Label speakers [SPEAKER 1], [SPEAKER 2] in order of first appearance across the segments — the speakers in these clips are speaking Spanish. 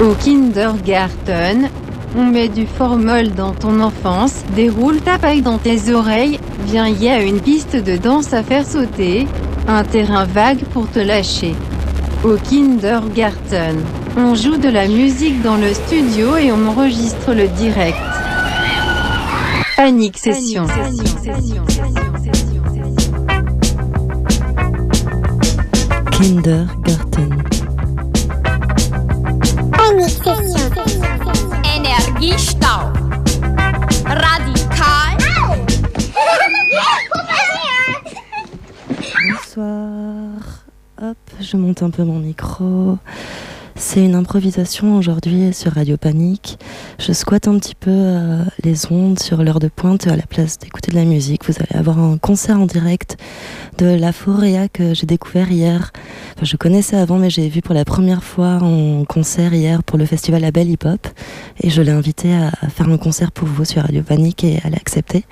[SPEAKER 1] Au kindergarten, on met du formol dans ton enfance, déroule ta paille dans tes oreilles, viens y a une piste de danse à faire sauter, un terrain vague pour te lâcher. Au kindergarten, on joue de la musique dans le studio et on enregistre le direct. Panique session.
[SPEAKER 2] Kindergarten. Bonsoir. Hop, je monte un peu mon micro. C'est une improvisation aujourd'hui sur Radio Panique. Je squatte un petit peu euh, les ondes sur l'heure de pointe à la place d'écouter de la musique. Vous allez avoir un concert en direct de La Foria que j'ai découvert hier. Je connaissais avant, mais j'ai vu pour la première fois en concert hier pour le festival La Belle Hip Hop. Et je l'ai invité à faire un concert pour vous sur Radio Panique et elle a accepté.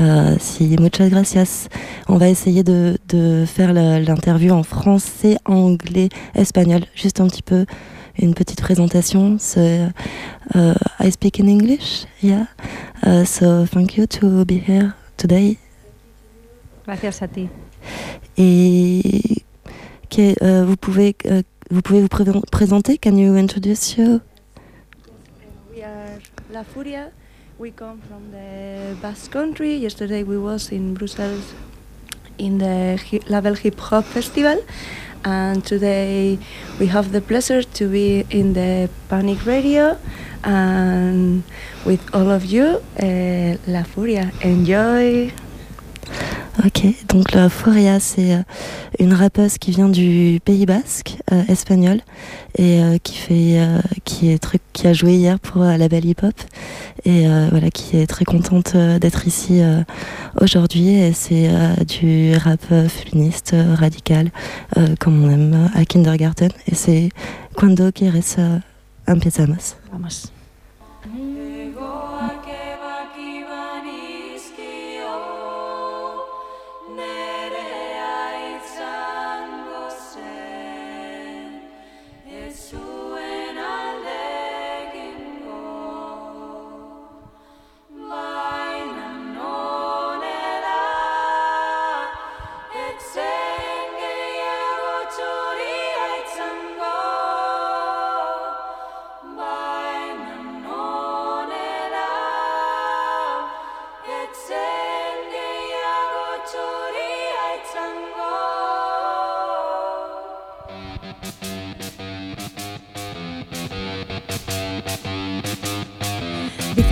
[SPEAKER 2] Euh, si muchas gracias. On va essayer de, faire l'interview en français, anglais, espagnol, juste un petit peu une petite présentation. So, uh, I speak in English, yeah. Uh, so thank you to be here today.
[SPEAKER 3] Gracias a ti.
[SPEAKER 2] Et que, euh, vous pouvez vous pouvez vous pré- présenter? Can you introduce you?
[SPEAKER 4] We are La Furia. We come from the Basque Country. Yesterday we was in Brussels in the hi- Label Hip Hop Festival. And today we have the pleasure to be in the Panic Radio and with all of you, uh, La Furia. Enjoy!
[SPEAKER 2] Ok, donc la Foria, c'est euh, une rappeuse qui vient du Pays Basque, euh, espagnol, et euh, qui fait, euh, qui est très, qui a joué hier pour euh, la Belle Hip Hop, et euh, voilà, qui est très contente euh, d'être ici euh, aujourd'hui. Et c'est euh, du rap féministe euh, radical, euh, comme on aime à Kindergarten. Et c'est Cuando quieres empezamos.
[SPEAKER 3] Vamos.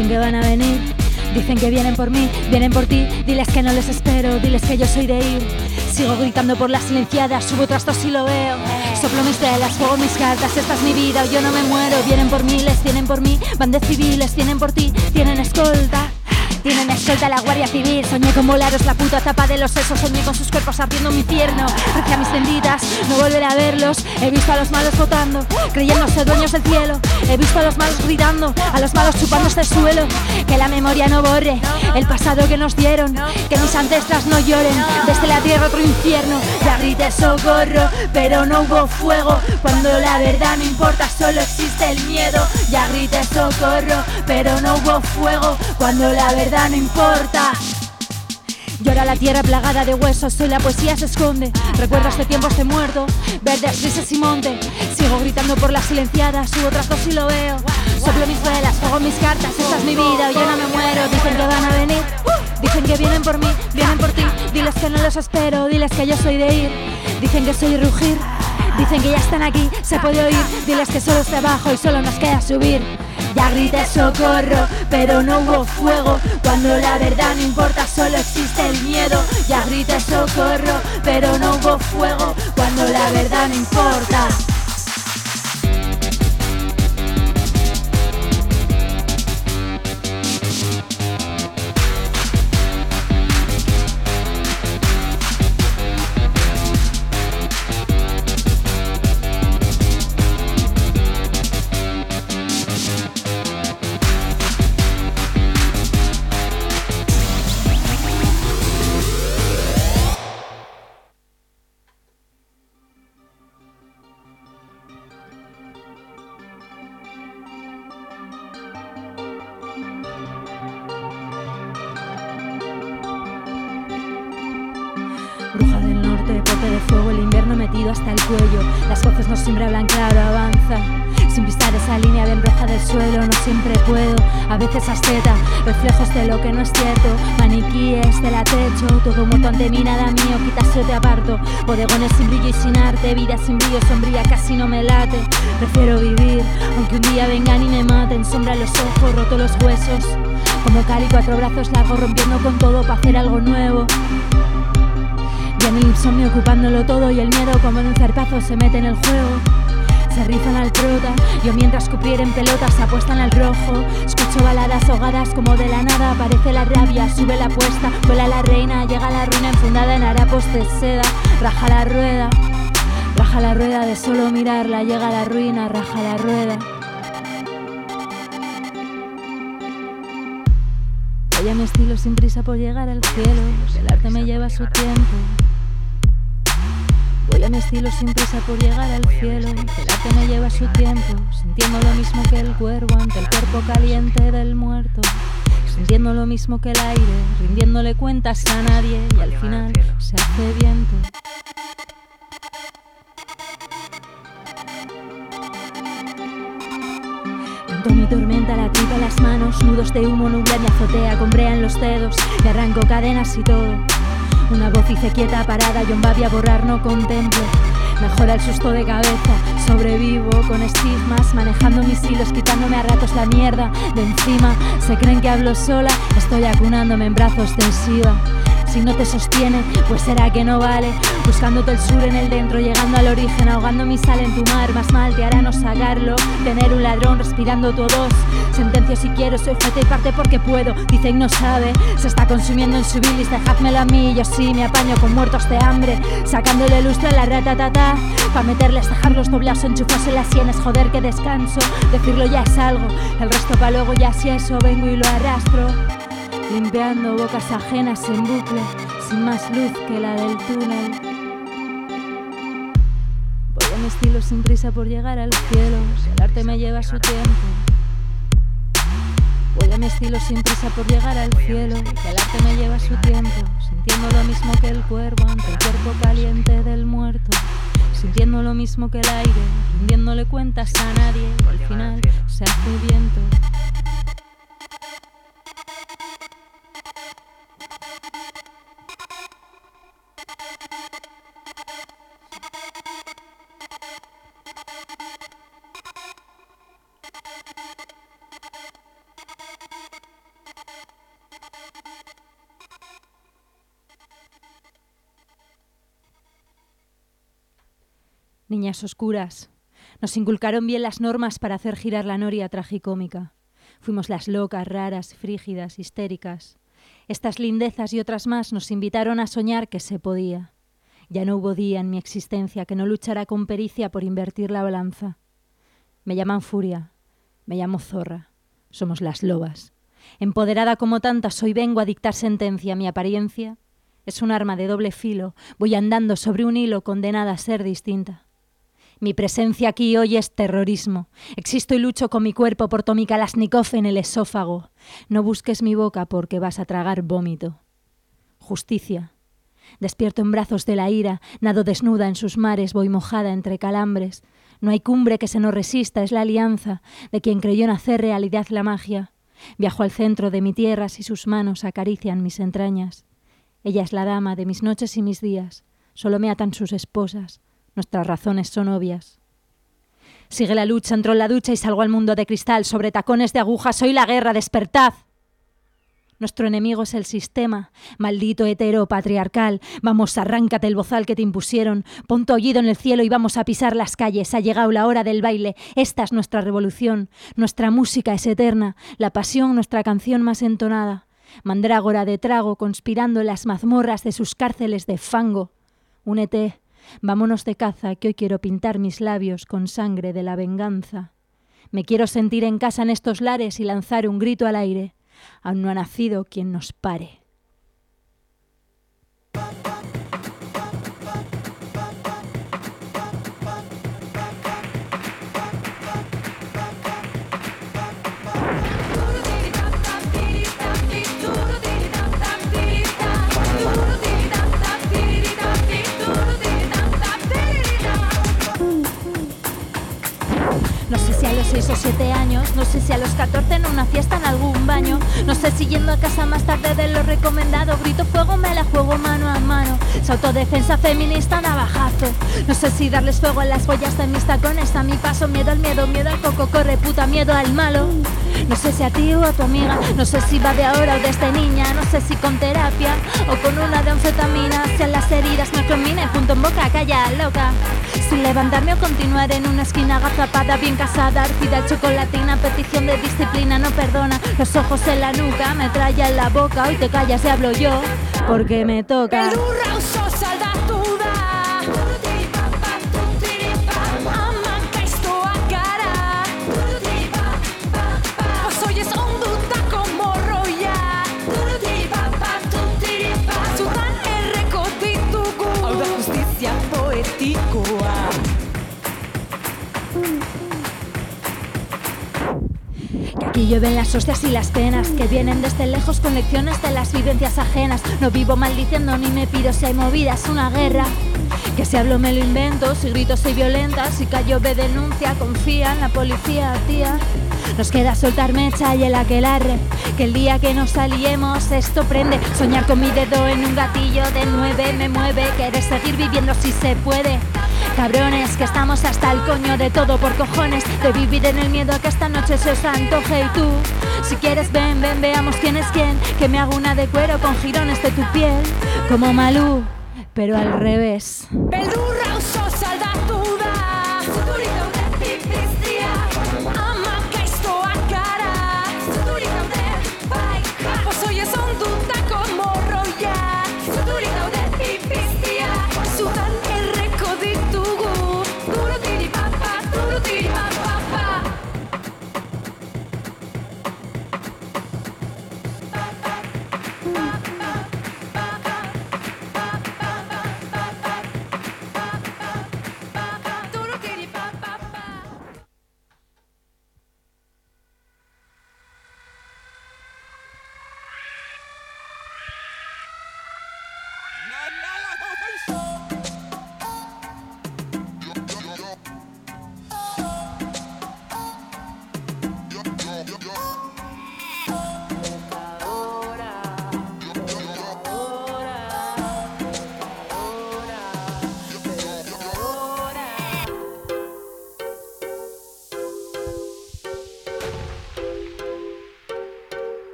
[SPEAKER 5] Dicen que van a venir, dicen que vienen por mí, vienen por ti. Diles que no les espero, diles que yo soy de ir. Sigo gritando por las silenciadas, subo trastos y lo veo. Soplo mis velas, juego mis cartas, esta es mi vida, yo no me muero. Vienen por miles, tienen por mí, van de civiles, tienen por ti, tienen escolta. Tienen escolta la Guardia Civil. Soñé con volaros la puta tapa de los sesos. Soñé con sus cuerpos ardiendo mi infierno. Recé a mis benditas, no volveré a verlos. He visto a los malos votando Creyéndose dueños del cielo. He visto a los malos gritando A los malos chupándose el suelo. Que la memoria no borre El pasado que nos dieron. Que mis ancestras no lloren. Desde la tierra otro infierno. Ya grité socorro Pero no hubo fuego. Cuando la verdad no importa Solo existe el miedo. Ya grité socorro Pero no hubo fuego. Cuando la no importa Llora la tierra plagada de huesos, soy la poesía se esconde. Recuerdo este tiempo, este muerto, verdes, grises y monte. Sigo gritando por las silenciadas, subo tras y lo veo. Soplo mis velas, juego mis cartas, esta es mi vida, yo no me muero. Dicen que van a venir, dicen que vienen por mí, vienen por ti. Diles que no los espero, diles que yo soy de ir. Dicen que soy rugir, dicen que ya están aquí, se puede oír. Diles que solo está abajo y solo nos queda subir. Ya grité socorro, pero no hubo fuego. Cuando la verdad no importa, solo existe el miedo. Ya grité socorro, pero no hubo fuego. Cuando la verdad no importa. Invierno metido hasta el cuello. Las voces no siempre hablan claro, avanza. Sin pisar esa línea bien roja del suelo, no siempre puedo. A veces asceta, reflejos de lo que no es cierto. Maniquíes de la techo, todo muerto ante mí, nada mío, quitas te aparto. Bodegones sin brillo y sin arte, vida sin brillo, sombría, casi no me late. Prefiero vivir, aunque un día vengan y me maten. Sombra los ojos, roto los huesos. Como Cali, cuatro brazos largos, rompiendo con todo para hacer algo nuevo. Viene el insomnio ocupándolo todo y el miedo como en un zarpazo se mete en el juego se rizan al prota. Yo mientras cupieren pelotas apuestan al rojo. Escucho baladas ahogadas como de la nada. Aparece la rabia, sube la apuesta. Vuela la reina, llega la ruina enfundada en harapos de seda. Raja la rueda, raja la rueda de solo mirarla. Llega la ruina, raja la rueda. Voy a mi estilo sin prisa por llegar al cielo. El arte me lleva su tiempo. A mi estilo sin prisa por llegar al cielo. El arte me lleva su tiempo, sintiendo lo mismo que el cuervo ante el cuerpo caliente del muerto. Sintiendo lo mismo que el aire, rindiéndole cuentas a nadie y al final se hace viento. Mi tormenta, la tripa las manos, nudos de humo nublan mi azotea, con brea en los dedos, y arranco cadenas y todo. Una voz dice quieta, parada, yo a borrar, no contemplo. Mejora el susto de cabeza, sobrevivo con estigmas, manejando mis hilos, quitándome a ratos la mierda de encima. Se creen que hablo sola, estoy acunándome en brazos de. Si no te sostiene, pues será que no vale. Buscándote el sur en el dentro, llegando al origen, ahogando mi sal en tu mar. Más mal te hará no sacarlo. Tener un ladrón respirando todos. Sentencia si quiero, soy fuerte y parte porque puedo. Dicen no sabe, se está consumiendo en su bilis. Dejádmelo a mí, yo sí me apaño con muertos de hambre. Sacándole lustre a la ratatata. Pa' meterles, dejarlos doblados, enchufos en las sienes. Joder, que descanso. Decirlo ya es algo. El resto pa' luego ya si eso vengo y lo arrastro limpiando bocas ajenas en bucle, sin más luz que la del túnel. Voy a mi estilo sin prisa por llegar al cielo, el arte me lleva su tiempo. Voy a mi estilo sin prisa por llegar al cielo, el arte me lleva su tiempo, sintiendo lo mismo que el cuervo ante el cuerpo caliente del muerto. Sintiendo lo mismo que el aire, rindiéndole cuentas a nadie, al final se hace viento. Niñas oscuras. Nos inculcaron bien las normas para hacer girar la noria tragicómica. Fuimos las locas, raras, frígidas, histéricas. Estas lindezas y otras más nos invitaron a soñar que se podía. Ya no hubo día en mi existencia que no luchara con pericia por invertir la balanza. Me llaman furia, me llamo zorra, somos las lobas. Empoderada como tantas, hoy vengo a dictar sentencia. Mi apariencia es un arma de doble filo, voy andando sobre un hilo condenada a ser distinta. Mi presencia aquí hoy es terrorismo. Existo y lucho con mi cuerpo por Tommy Kalashnikov en el esófago. No busques mi boca porque vas a tragar vómito. Justicia. Despierto en brazos de la ira, nado desnuda en sus mares, voy mojada entre calambres. No hay cumbre que se nos resista, es la alianza de quien creyó en hacer realidad la magia. Viajo al centro de mi tierra y sus manos acarician mis entrañas. Ella es la dama de mis noches y mis días, solo me atan sus esposas. Nuestras razones son obvias. Sigue la lucha, entró en la ducha y salgo al mundo de cristal. Sobre tacones de aguja, soy la guerra, despertad. Nuestro enemigo es el sistema, maldito hetero patriarcal. Vamos, arráncate el bozal que te impusieron, pon tu en el cielo y vamos a pisar las calles. Ha llegado la hora del baile. Esta es nuestra revolución. Nuestra música es eterna, la pasión nuestra canción más entonada. Mandrágora de trago conspirando en las mazmorras de sus cárceles de fango. Únete, Vámonos de caza, que hoy quiero pintar mis labios con sangre de la venganza. Me quiero sentir en casa en estos lares y lanzar un grito al aire. Aún no ha nacido quien nos pare. 6 o 7 años. No sé si a los 14 en una fiesta en algún baño. No sé si yendo a casa más tarde de lo recomendado. Grito fuego, me la juego mano a mano. Su autodefensa feminista, navajazo. No sé si darles fuego a las boyas de mis tacones. A mi paso, miedo al miedo, miedo al coco, corre puta, miedo al malo. No sé si a ti o a tu amiga. No sé si va de ahora o desde niña. No sé si con terapia o con una de anfetamina. Si las heridas me combine, punto en boca, calla loca. Sin levantarme o continuar en una esquina agazapada, bien casada, arcida chocolatina, petición de disciplina, no perdona. Los ojos en la nuca, me trae en la boca, hoy te callas y hablo yo, porque me toca. Y llueven las hostias y las penas que vienen desde lejos con lecciones de las vivencias ajenas. No vivo maldiciendo ni me pido si hay movidas, una guerra. Que si hablo me lo invento, si grito soy violenta, si callo ve denuncia, confía en la policía, tía. Nos queda soltar mecha y el aquelarre, que el día que nos aliemos esto prende. Soñar con mi dedo en un gatillo de nueve me mueve, querer seguir viviendo si se puede. Cabrones, que estamos hasta el coño de todo por cojones. De vivir en el miedo a que esta noche se os antoje. Y tú, si quieres ven, ven, veamos quién es quién. Que me hago una de cuero con jirones de tu piel. Como Malú, pero al revés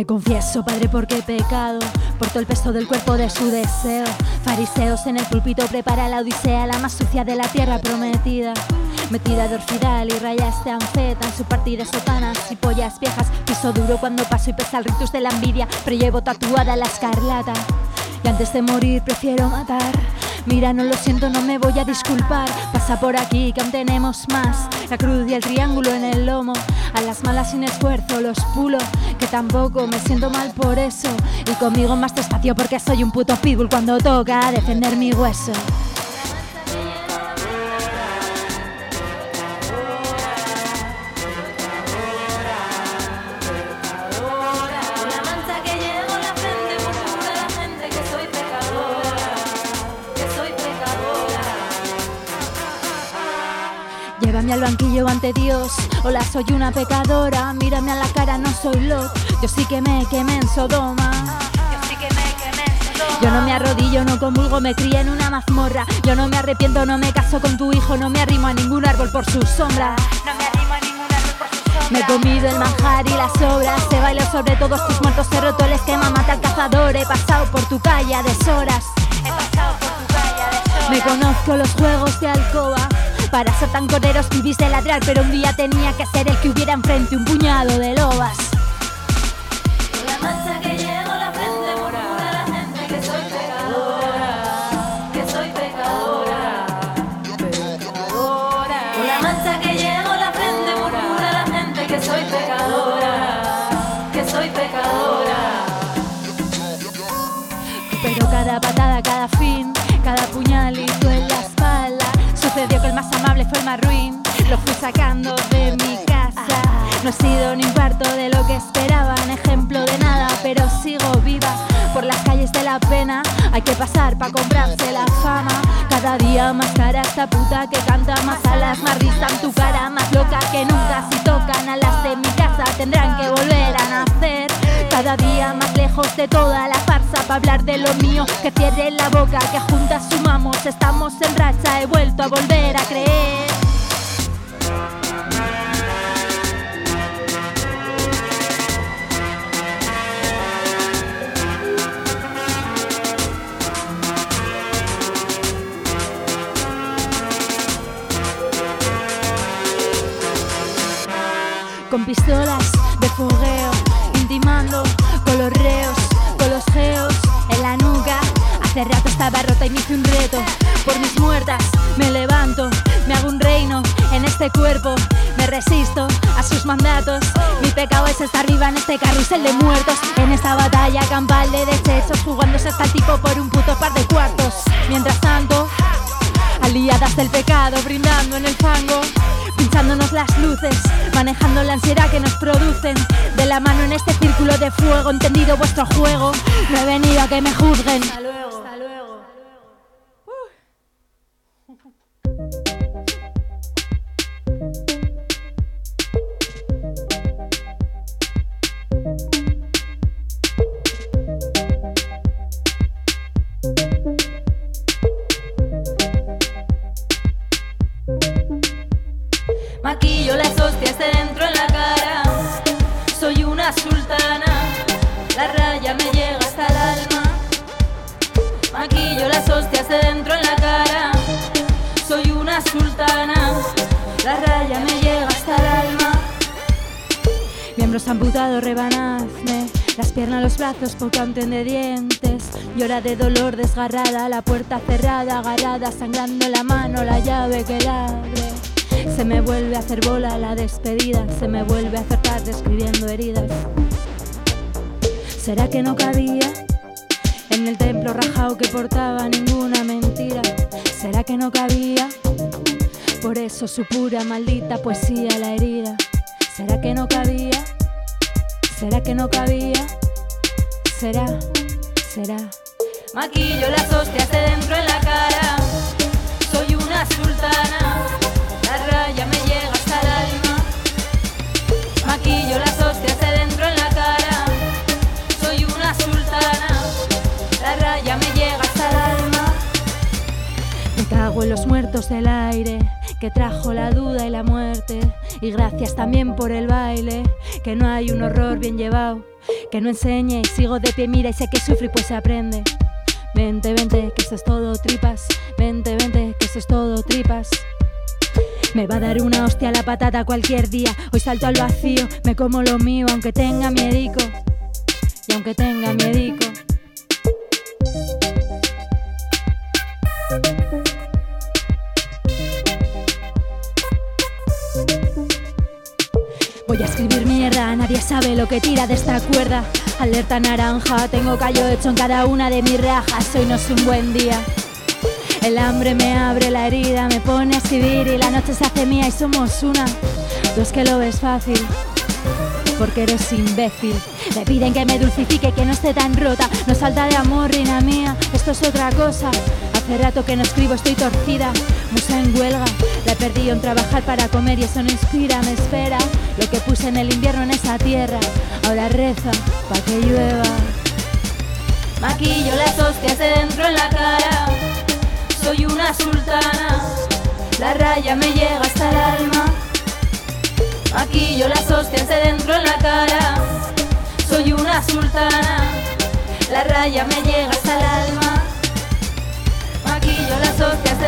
[SPEAKER 5] Me confieso, Padre, porque he pecado. Por todo el peso del cuerpo de su deseo. Fariseos en el púlpito prepara la odisea, la más sucia de la tierra prometida. Metida de orfidal y rayas de anfeta en su partida sotanas y pollas viejas. Piso duro cuando paso y pesa el ritus de la envidia, pero llevo tatuada la escarlata. Y antes de morir prefiero matar. Mira, no lo siento, no me voy a disculpar. Pasa por aquí, que aún tenemos más. La cruz y el triángulo en el lomo. A las malas sin esfuerzo los pulo, que tampoco me siento mal por eso. Y conmigo más despacio porque soy un puto pitbull cuando toca defender mi hueso. Al banquillo ante Dios. Hola, soy una pecadora. Mírame a la cara, no soy Lot. Yo sí que me quemé en Sodoma. Yo que no me arrodillo, no comulgo, me crié en una mazmorra. Yo no me arrepiento, no me caso con tu hijo, no me arrimo a ningún árbol por su sombra. No me arrimo a ningún árbol por su sombra. Me he comido el manjar y las obras. Se baila sobre todos tus muertos, he roto el esquema, mata al cazador. He pasado por tu calle a deshoras. He pasado por tu calle a deshoras. Me conozco los juegos de alcoba. Para ser tan corderos vivís de ladrar, pero un día tenía que ser el que hubiera enfrente un puñado de lobas.
[SPEAKER 6] La mancha que llevo la frente murmura la gente que soy pecadora, que soy pecadora, pecadora. La mancha que llevo la frente murmura la gente que soy pecadora, que soy pecadora.
[SPEAKER 5] Pero cada patada, cada fin, cada espalda Sucedió que el más amable fue el más ruin. Lo fui sacando de mi casa. No he sido ni un cuarto de lo que esperaban. Ejemplo de nada, pero sigo viva. Por las calles de la pena hay que pasar para comprarse la fama. Cada día más cara esta puta que canta Más alas, más risa en tu cara Más loca que nunca Si tocan a las de mi casa Tendrán que volver a nacer Cada día más lejos de toda la farsa Para hablar de lo mío Que cierren la boca Que juntas sumamos Estamos en racha He vuelto a volver a creer. Con pistolas con los geos en la nuca. Hace rato estaba rota y me hice un reto. Por mis muertas me levanto, me hago un reino en este cuerpo. Me resisto a sus mandatos. Mi pecado es estar viva en este carrusel de muertos. En esta batalla campal de desechos, jugándose hasta el tipo por un puto par de cuartos. Mientras tanto, aliadas del pecado, brindando en el fango, pinchándonos las luces, manejando la ansiedad que nos producen, de la mano en este círculo de fuego, entendido vuestro juego, no he venido a que me juzguen.
[SPEAKER 6] Maquillo las hostias de dentro en la cara. Soy una sultana. La raya me llega hasta el alma.
[SPEAKER 5] Miembros amputados, rebanazme Las piernas, los brazos, pocante de dientes Llora de dolor, desgarrada La puerta cerrada, agarrada Sangrando la mano, la llave que la abre Se me vuelve a hacer bola la despedida Se me vuelve a hacer tarde escribiendo heridas ¿Será que no cabía? En el templo rajado que portaba ninguna mentira ¿Será que no cabía? Por eso su pura maldita poesía la herida ¿Será que no cabía? ¿Será que no cabía? ¿Será? ¿Será?
[SPEAKER 6] Maquillo las hostias de dentro en la cara. Soy una sultana.
[SPEAKER 5] Muertos del aire que trajo la duda y la muerte. Y gracias también por el baile, que no hay un horror bien llevado. Que no enseñe y sigo de pie, mira y sé que sufre y pues se aprende. Vente, vente, que esto es todo tripas. Vente, vente, que esto es todo tripas. Me va a dar una hostia a la patata cualquier día. Hoy salto al vacío, me como lo mío, aunque tenga miedico. Y aunque tenga miedico. Voy a escribir mierda, nadie sabe lo que tira de esta cuerda. Alerta naranja, tengo callo hecho en cada una de mis rajas. Hoy no es un buen día. El hambre me abre la herida, me pone a escribir y la noche se hace mía y somos una. Tú es que lo ves fácil, porque eres imbécil. Me piden que me dulcifique, que no esté tan rota. No salta de amor, reina mía, esto es otra cosa. Hace rato que no escribo, estoy torcida. Musa en huelga, la perdido en trabajar para comer y eso no inspira, me espera. Lo que puse en el invierno en esa tierra, ahora reza pa' que llueva.
[SPEAKER 6] Maquillo las hostias de dentro en la cara. Soy una sultana. La raya me llega hasta el alma. Maquillo las hostias de dentro en la cara. Soy una sultana. La raya me llega hasta el alma. Maquillo las hostias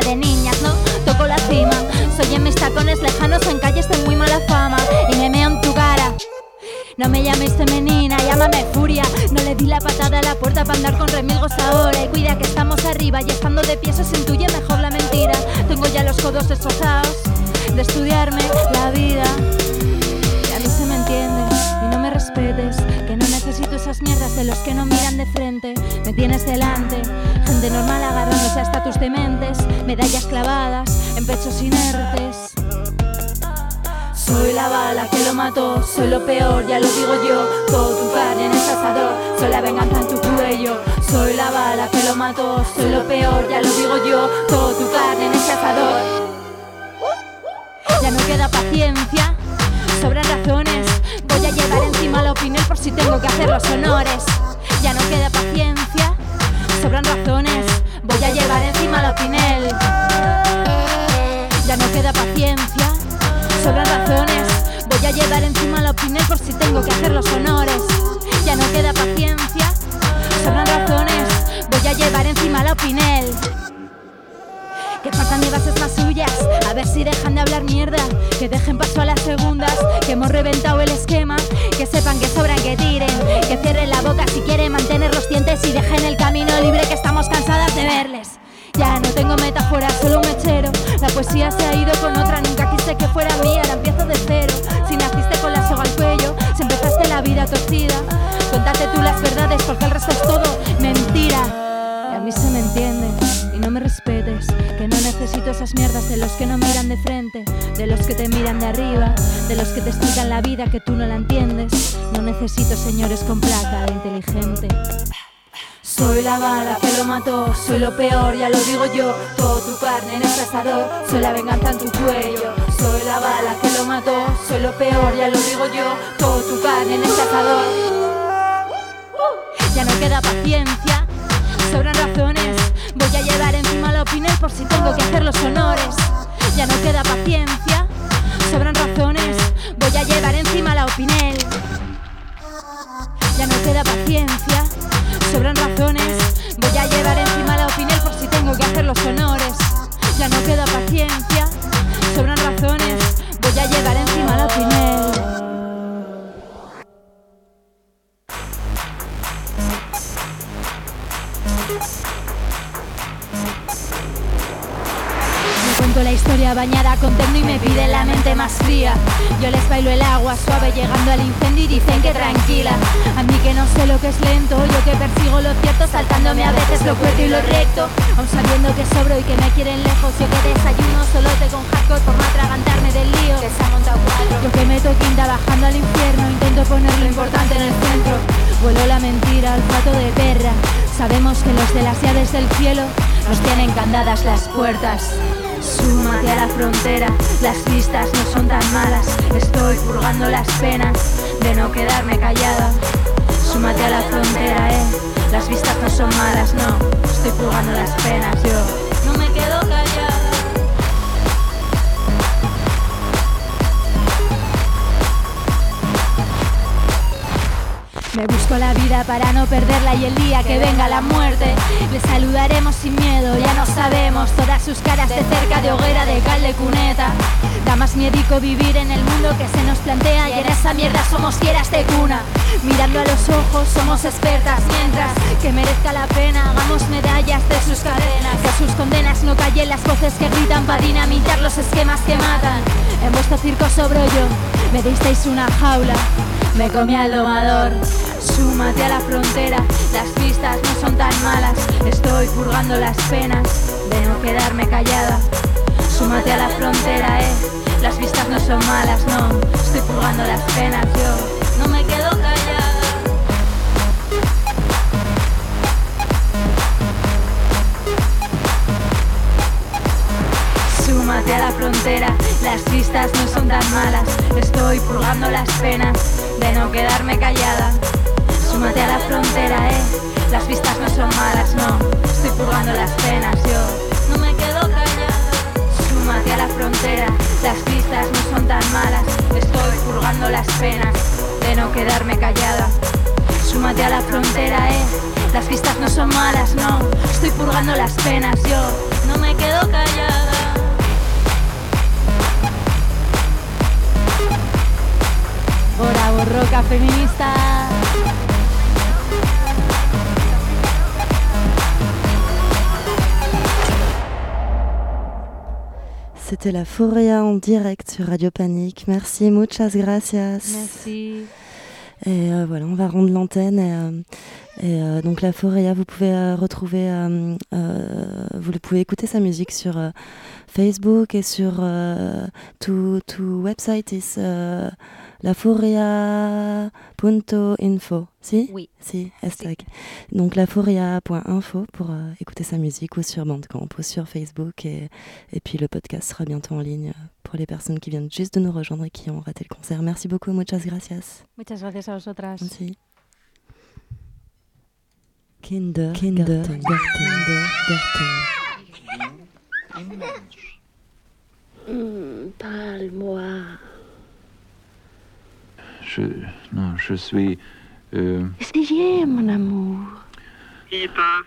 [SPEAKER 6] de
[SPEAKER 5] niñas, ¿no? Toco la cima, soy en mis tacones lejanos en calles de muy mala fama y me meo en tu cara. No me llames femenina, llámame furia. No le di la patada a la puerta para andar con remilgos ahora. Y cuida que estamos arriba y estando de pie se intuye mejor la mentira. Tengo ya los codos destrozados de estudiarme la vida. Y a mí se me entiende y no me respetes. Que no necesito esas mierdas de los que no miran de frente. Me tienes delante, gente normal agarrándose a estatus dementes. Medallas clavadas en pechos inertes. Soy la bala que lo mató, soy lo peor, ya lo digo yo. Todo tu carne en ese asador, soy la venganza en tu cuello. Soy la bala que lo mató, soy lo peor, ya lo digo yo. Todo tu carne en ese asador. Ya no queda paciencia, sobran razones. Voy a llevar encima la opinión por si tengo que hacer los honores. Ya no queda paciencia, sobran razones. Voy a llevar encima la opinión. Ya no queda paciencia sobran razones. Voy a llevar encima la opinión por si tengo que hacer los honores. Ya no queda paciencia, sobran razones. Voy a llevar encima la opinión. Que faltan mi bases más suyas, a ver si dejan de hablar mierda. Que dejen paso a las segundas, que hemos reventado el esquema. Que sepan que sobran, que tiren, que cierren la boca si quieren mantener los dientes y dejen el camino libre, que estamos cansadas de verles. Ya no tengo metáfora, solo un mechero. La poesía se ha ido con otra, nunca quise que fuera mía, ahora empiezo de cero. Si naciste con la soga al cuello, si empezaste la vida torcida, cuéntate tú las verdades porque el resto es todo mentira. Y a mí se me entiende y no me respetes, que no necesito esas mierdas de los que no miran de frente, de los que te miran de arriba, de los que te explican la vida que tú no la entiendes. No necesito señores con placa inteligente. Soy la bala que lo mató, soy lo peor, ya lo digo yo. Todo tu carne en el asador, soy la venganza en tu cuello. Soy la bala que lo mató, soy lo peor, ya lo digo yo. Todo tu carne en el asador. Ya no queda paciencia, sobran razones. Voy a llevar encima la opinión por si tengo que hacer los honores. Ya no queda paciencia, sobran razones. Voy a llevar encima la opinión. Ya no queda paciencia sobran razones. Voy a llevar encima la opinión por si tengo que hacer los honores. Ya no queda paciencia, sobran razones. Voy a llevar encima la opinión. Bañada con terno y me pide la mente más fría. Yo les bailo el agua suave llegando al incendio y dicen que tranquila. A mí que no sé lo que es lento, yo que persigo lo cierto saltándome a veces lo fuerte y lo recto. Aún sabiendo que sobro y que me quieren lejos, yo que desayuno solo te con hardcore por no atragantarme del lío. Que se ha montado cuatro. Yo que meto quinta bajando al infierno, intento poner lo importante en el centro. Vuelo la mentira al pato de perra. Sabemos que los de las llaves del cielo nos tienen candadas las puertas. Súmate a la frontera, las vistas no son tan malas. Estoy purgando las penas de no quedarme callada. Súmate a la frontera, eh. Las vistas no son malas, no. Estoy purgando las penas, yo no me quedo callada. Me busco la vida para no perderla y el día que venga la muerte le saludaremos sin miedo, ya no sabemos todas sus caras de cerca de hoguera de cal de cuneta. Da más miedico vivir en el mundo que se nos plantea y en esa mierda somos fieras de cuna. Mirando a los ojos somos expertas mientras que merezca la pena hagamos medallas de sus cadenas. Que sus condenas no callen las voces que gritan para dinamitar los esquemas que matan. En vuestro circo sobro yo, me disteis una jaula, me comí al domador. Súmate a la frontera, las vistas no son tan malas. Estoy purgando las penas de no quedarme callada. Súmate a la frontera, eh. Las vistas no son malas, no. Estoy purgando las penas, yo no me quedo callada. Súmate a la frontera, las vistas no son tan malas. Estoy purgando las penas de no quedarme callada. Súmate a la frontera, eh. Las vistas no son malas, no. Estoy purgando las penas, yo no me quedo callada. Súmate a la frontera, las vistas no son tan malas. Estoy purgando las penas de no quedarme callada. Súmate a la frontera, eh. Las vistas no
[SPEAKER 6] son malas, no. Estoy purgando las penas, yo no me quedo callada.
[SPEAKER 5] Feminista.
[SPEAKER 2] C'était la Foria en direct sur Radio Panique. Merci, muchas gracias.
[SPEAKER 5] Merci.
[SPEAKER 2] Et euh, voilà, on va rendre l'antenne. Et, euh, et, euh, donc la Foria, vous pouvez euh, retrouver, euh, vous pouvez écouter sa musique sur Facebook et sur tout, tout website is laforia.info. Si?
[SPEAKER 5] Oui.
[SPEAKER 2] Si, hashtag. Donc laforia.info pour euh, écouter sa musique ou sur Bandcamp ou sur Facebook. Et, et puis le podcast sera bientôt en ligne pour les personnes qui viennent juste de nous rejoindre et qui ont raté le concert. Merci beaucoup, muchas gracias.
[SPEAKER 5] Muchas gracias a vosotras.
[SPEAKER 2] Merci. Kinder, Kindergarten, Kindergarten.
[SPEAKER 7] Parle-moi.
[SPEAKER 8] Je, non, je suis. euh,
[SPEAKER 7] Essayez, mon amour.
[SPEAKER 9] Pipa,